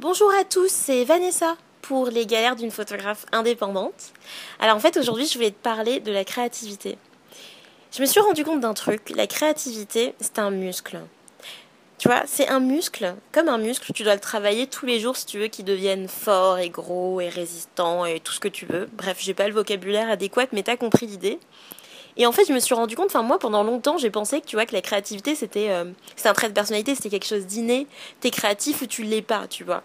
Bonjour à tous, c'est Vanessa pour les galères d'une photographe indépendante. Alors en fait aujourd'hui je voulais te parler de la créativité. Je me suis rendu compte d'un truc, la créativité c'est un muscle. Tu vois, c'est un muscle, comme un muscle, tu dois le travailler tous les jours si tu veux qu'il devienne fort et gros et résistant et tout ce que tu veux. Bref, j'ai pas le vocabulaire adéquat, mais t'as compris l'idée. Et en fait, je me suis rendu compte, enfin moi pendant longtemps, j'ai pensé que tu vois que la créativité c'était euh, c'est un trait de personnalité, c'était quelque chose d'inné, t'es créatif ou tu l'es pas, tu vois.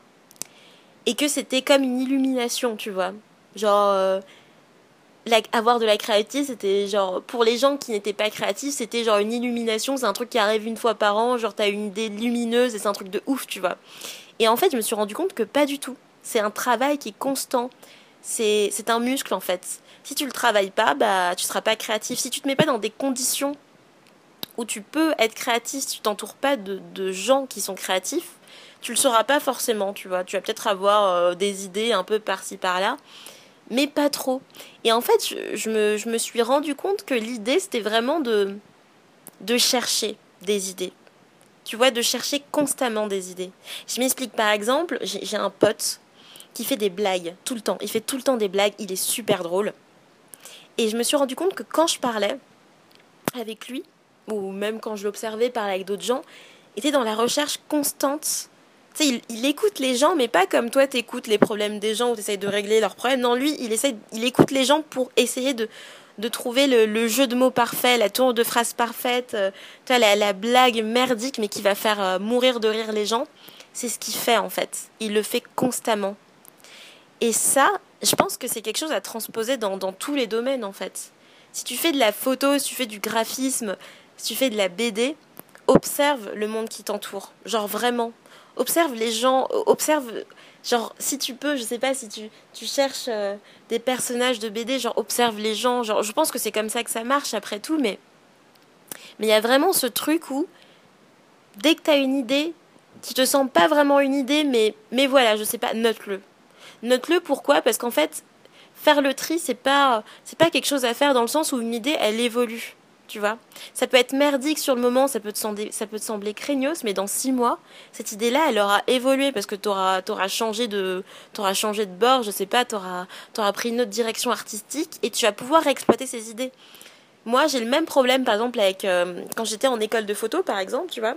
Et que c'était comme une illumination, tu vois. Genre euh, avoir de la créativité, c'était genre pour les gens qui n'étaient pas créatifs, c'était genre une illumination, c'est un truc qui arrive une fois par an, genre t'as une idée lumineuse et c'est un truc de ouf, tu vois. Et en fait, je me suis rendu compte que pas du tout. C'est un travail qui est constant. C'est un muscle en fait si tu le travailles pas, bah tu seras pas créatif. Si tu te mets pas dans des conditions où tu peux être créatif, si tu t'entoures pas de, de, gens qui sont créatifs, tu le sauras pas forcément, tu vois. Tu vas peut-être avoir euh, des idées un peu par-ci par-là, mais pas trop. Et en fait, je, je, me, je me suis rendu compte que l'idée, c'était vraiment de, de chercher des idées. Tu vois, de chercher constamment des idées. Je m'explique par exemple, j'ai un pote qui fait des blagues tout le temps. Il fait tout le temps des blagues, il est super drôle. Et je me suis rendu compte que quand je parlais avec lui, ou même quand je l'observais parler avec d'autres gens, était dans la recherche constante. Tu sais, il, écoute les gens, mais pas comme toi, tu écoutes les problèmes des gens ou tu essayes de régler leurs problèmes. Non, lui, il, essaie, il écoute les gens pour essayer de, de trouver le, jeu de mots parfait, la tour de phrase parfaite, euh, vois, la, blague merdique, mais qui va faire euh, mourir de rire les gens. C'est ce qu'il fait en fait. Il le fait constamment. Et ça, je pense que c'est quelque chose à transposer dans, dans, tous les domaines en fait. Si tu fais de la photo, si tu fais du graphisme, si tu fais de la BD, observe le monde qui t'entoure. Genre vraiment. Observe les gens, observe. Genre, si tu peux, je sais pas, si tu, tu cherches euh, des personnages de BD, genre, observe les gens. Genre, je pense que c'est comme ça que ça marche après tout, mais. Mais il y a vraiment ce truc où, dès que tu as une idée, qui te sent pas vraiment une idée, mais, mais voilà, je sais pas, note-le. Note-le pourquoi Parce qu'en fait, faire le tri, c'est pas, c'est pas quelque chose à faire dans le sens où une idée, elle évolue. Tu vois Ça peut être merdique sur le moment, ça peut te sembler, ça peut te sembler craignos, mais dans six mois, cette idée-là, elle aura évolué parce que tu auras, changé de, t'auras changé de bord, je sais pas, tu auras pris une autre direction artistique et tu vas pouvoir exploiter ces idées. Moi, j'ai le même problème, par exemple, avec euh, quand j'étais en école de photo, par exemple, tu vois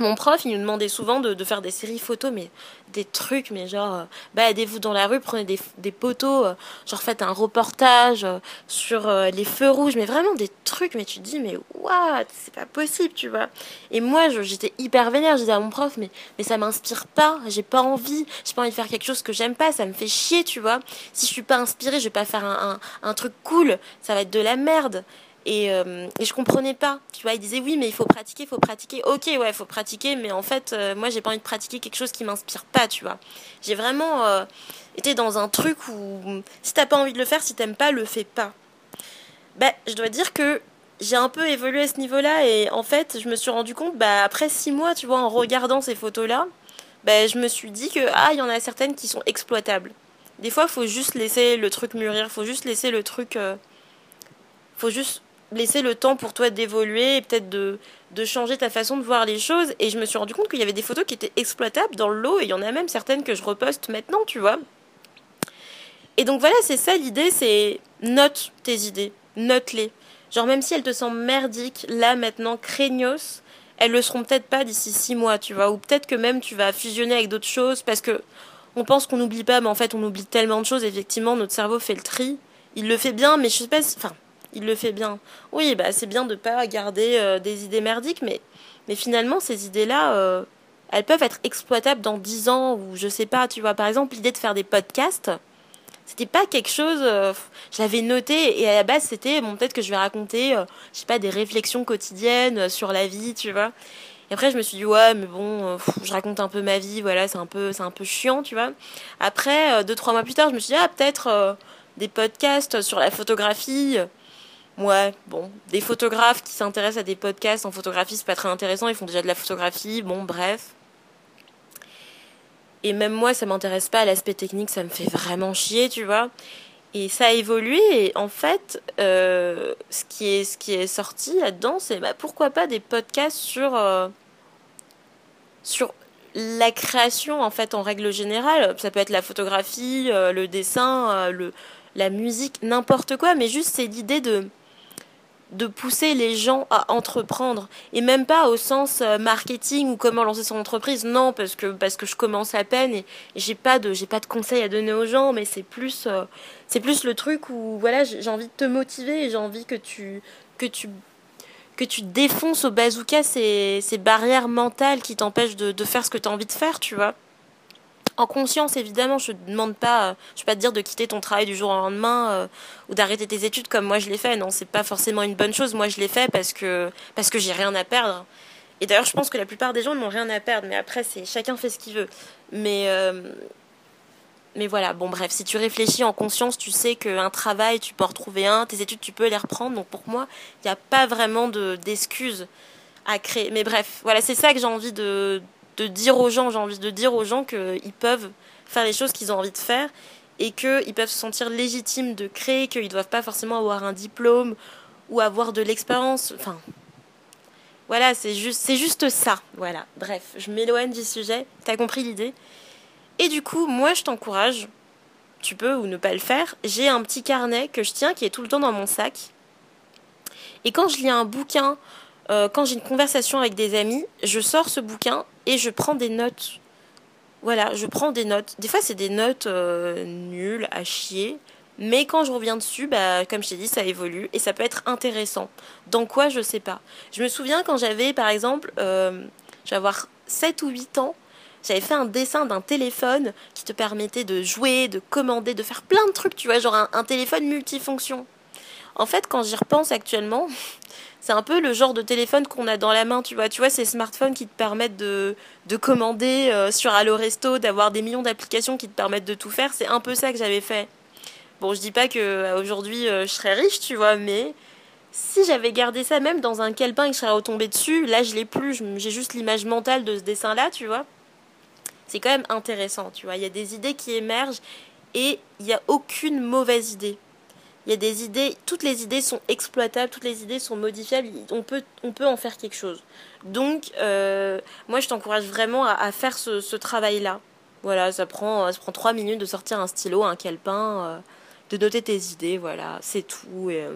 mon prof, il nous demandait souvent de, faire des séries photos, mais des trucs, mais genre, euh, baladez-vous dans la rue, prenez des, poteaux, euh, genre faites un reportage euh, sur les feux rouges, mais vraiment des trucs, mais tu te dis, mais what, c'est pas possible, tu vois. Et moi, j'étais hyper vénère, je disais à mon prof, mais, mais ça m'inspire pas, j'ai pas envie, j'ai pas envie de faire quelque chose que j'aime pas, ça me fait chier, tu vois. Si je suis pas inspirée, je vais pas faire un, un truc cool, ça va être de la merde. Et, euh, et, je comprenais pas. Tu vois, il disait oui, mais il faut pratiquer, il faut pratiquer. Ok, ouais, il faut pratiquer, mais en fait, euh, moi, j'ai pas envie de pratiquer quelque chose qui m'inspire pas, tu vois. J'ai vraiment euh, été dans un truc où si t'as pas envie de le faire, si t'aimes pas, le fais pas. Ben, je dois dire que j'ai un peu évolué à ce niveau-là et en fait, je me suis rendu compte, bah, après six mois, tu vois, en regardant ces photos-là, ben, je me suis dit que, ah, il y en a certaines qui sont exploitables. Des fois, faut juste laisser le truc mûrir, faut juste laisser le truc. faut juste laisser le temps pour toi d'évoluer et peut-être de, de changer ta façon de voir les choses. Et je me suis rendu compte qu'il y avait des photos qui étaient exploitables dans le lot et il y en a même certaines que je reposte maintenant, tu vois. Et donc voilà, c'est ça l'idée, c'est note tes idées, note-les. Genre même si elles te semblent merdiques, là maintenant, craignos, elles le seront peut-être pas d'ici six mois, tu vois. Ou peut-être que même tu vas fusionner avec d'autres choses parce que on pense qu'on n'oublie pas, mais en fait on oublie tellement de choses. Effectivement, notre cerveau fait le tri. Il le fait bien, mais je sais pas, enfin, il le fait bien. Oui, bah c'est bien de pas garder euh, des idées merdiques, mais, mais finalement ces idées-là, euh, elles peuvent être exploitables dans dix ans ou je sais pas. Tu vois, par exemple, l'idée de faire des podcasts, c'était pas quelque chose. Euh, je l'avais noté et à la base c'était bon peut-être que je vais raconter, je sais pas, des réflexions quotidiennes sur la vie, tu vois. Et après, je me suis dit, ouais, mais bon, je raconte un peu ma vie, voilà, c'est un peu, c'est un peu chiant, tu vois. Après, deux, trois mois plus tard, je me suis dit, ah, peut-être des podcasts sur la photographie. Ouais, bon, des photographes qui s'intéressent à des podcasts en photographie, c'est pas très intéressant, ils font déjà de la photographie, bon, bref. Et même moi, ça m'intéresse pas, l'aspect technique, ça me fait vraiment chier, tu vois. Et ça a évolué, et en fait, euh, ce, qui est, sorti là-dedans, c'est bah, pourquoi pas des podcasts sur, euh, sur la création, en fait, en règle générale, ça peut être la photographie, euh, le dessin, la musique, n'importe quoi, mais juste c'est l'idée de de pousser les gens à entreprendre et même pas au sens euh, marketing ou comment lancer son entreprise non parce que parce que je commence à peine et, j'ai pas de j'ai pas de conseils à donner aux gens mais c'est plus c'est plus le truc où voilà j'ai envie de te motiver et j'ai envie que tu que tu que tu défonces au bazooka ces, ces barrières mentales qui t'empêchent de, de, faire ce que tu as envie de faire, tu vois. En conscience, évidemment, je ne demande pas, je vais pas te dire de quitter ton travail du jour au lendemain euh, ou d'arrêter tes études comme moi je l'ai fait. Non, c'est pas forcément une bonne chose. Moi, je l'ai fait parce que parce que j'ai rien à perdre. Et d'ailleurs, je pense que la plupart des gens n'ont rien à perdre. Mais après, c'est chacun fait ce qu'il veut. Mais euh, mais voilà, bon bref, si tu réfléchis en conscience, tu sais qu'un travail, tu peux en retrouver un, tes études, tu peux les reprendre. Donc pour moi, il n'y a pas vraiment d'excuses à créer. Mais bref, voilà, c'est ça que j'ai envie de, de dire aux gens. J'ai envie de dire aux gens qu'ils peuvent faire les choses qu'ils ont envie de faire et qu'ils peuvent se sentir légitimes de créer, qu'ils ne doivent pas forcément avoir un diplôme ou avoir de l'expérience. Enfin, voilà, c'est juste, c'est juste ça. Voilà, bref, je m'éloigne du sujet. T'as compris l'idée? Et du coup, moi, je t'encourage, tu peux ou ne pas le faire, j'ai un petit carnet que je tiens qui est tout le temps dans mon sac. Et quand je lis un bouquin, euh, quand j'ai une conversation avec des amis, je sors ce bouquin et je prends des notes. Voilà, je prends des notes. Des fois, c'est des notes euh, nulles, à chier. Mais quand je reviens dessus, bah, comme je t'ai dit, ça évolue et ça peut être intéressant. Dans quoi, je sais pas. Je me souviens quand j'avais, par exemple, euh, je vais avoir 7 ou 8 ans, j'avais fait un dessin d'un téléphone qui te permettait de jouer, de commander, de faire plein de trucs, tu vois, genre un, téléphone multifonction. En fait, quand j'y repense actuellement, c'est un peu le genre de téléphone qu'on a dans la main, tu vois. Tu vois, ces smartphones qui te permettent de, de commander euh, sur Allo Resto, d'avoir des millions d'applications qui te permettent de tout faire. C'est un peu ça que j'avais fait. Bon, je dis pas que euh, aujourd'hui euh, je serais riche, tu vois, mais si j'avais gardé ça même dans un calepin et que je serais retombée dessus, là je l'ai plus. J'ai juste l'image mentale de ce dessin-là, tu vois c'est quand même intéressant, tu vois. Il y a des idées qui émergent et il n'y a aucune mauvaise idée. Il y a des idées, toutes les idées sont exploitables, toutes les idées sont modifiables, on peut, on peut en faire quelque chose. Donc, euh, moi, je t'encourage vraiment à, faire ce, travail-là. Voilà, ça prend, ça prend trois minutes de sortir un stylo, un calepin, euh, de noter tes idées, voilà, c'est tout. Et, euh.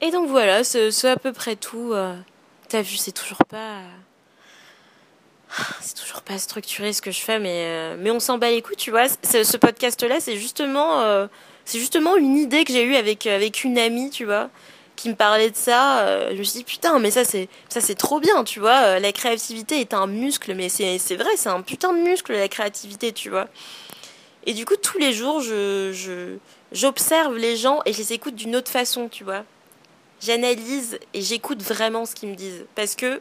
et donc voilà, c'est à peu près tout. T'as vu, c'est toujours pas c'est toujours pas structuré ce que je fais, mais, mais on s'en bat les couilles, tu vois. Ce podcast-là, c'est justement, c'est justement une idée que j'ai eue avec, avec une amie, tu vois, qui me parlait de ça. Euh, je me suis dit, putain, mais ça, c'est, ça, c'est trop bien, tu vois. la créativité est un muscle, mais c'est, c'est vrai, c'est un putain de muscle, la créativité, tu vois. Et du coup, tous les jours, je, je, j'observe les gens et je les écoute d'une autre façon, tu vois. J'analyse et j'écoute vraiment ce qu'ils me disent. Parce que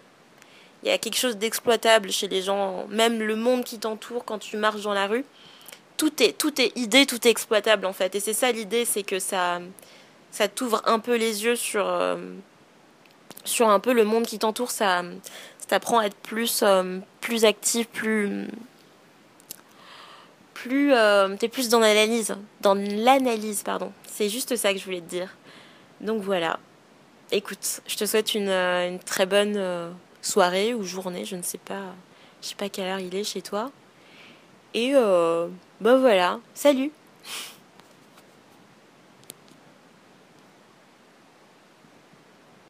il y a quelque chose d'exploitable chez les gens, même le monde qui t'entoure quand tu marches dans la rue. Tout est, tout est idée, tout est exploitable en fait. Et c'est ça l'idée, c'est que ça, ça t'ouvre un peu les yeux sur, euh, un peu le monde qui t'entoure. Ça, t'apprend à être plus, euh, plus actif, plus. plus euh, t'es plus dans l'analyse. Dans l'analyse, pardon. C'est juste ça que je voulais te dire. Donc voilà. Écoute, je te souhaite une, une très bonne soirée ou journée, je ne sais pas, je sais pas quelle heure il est chez toi. Et bah voilà, salut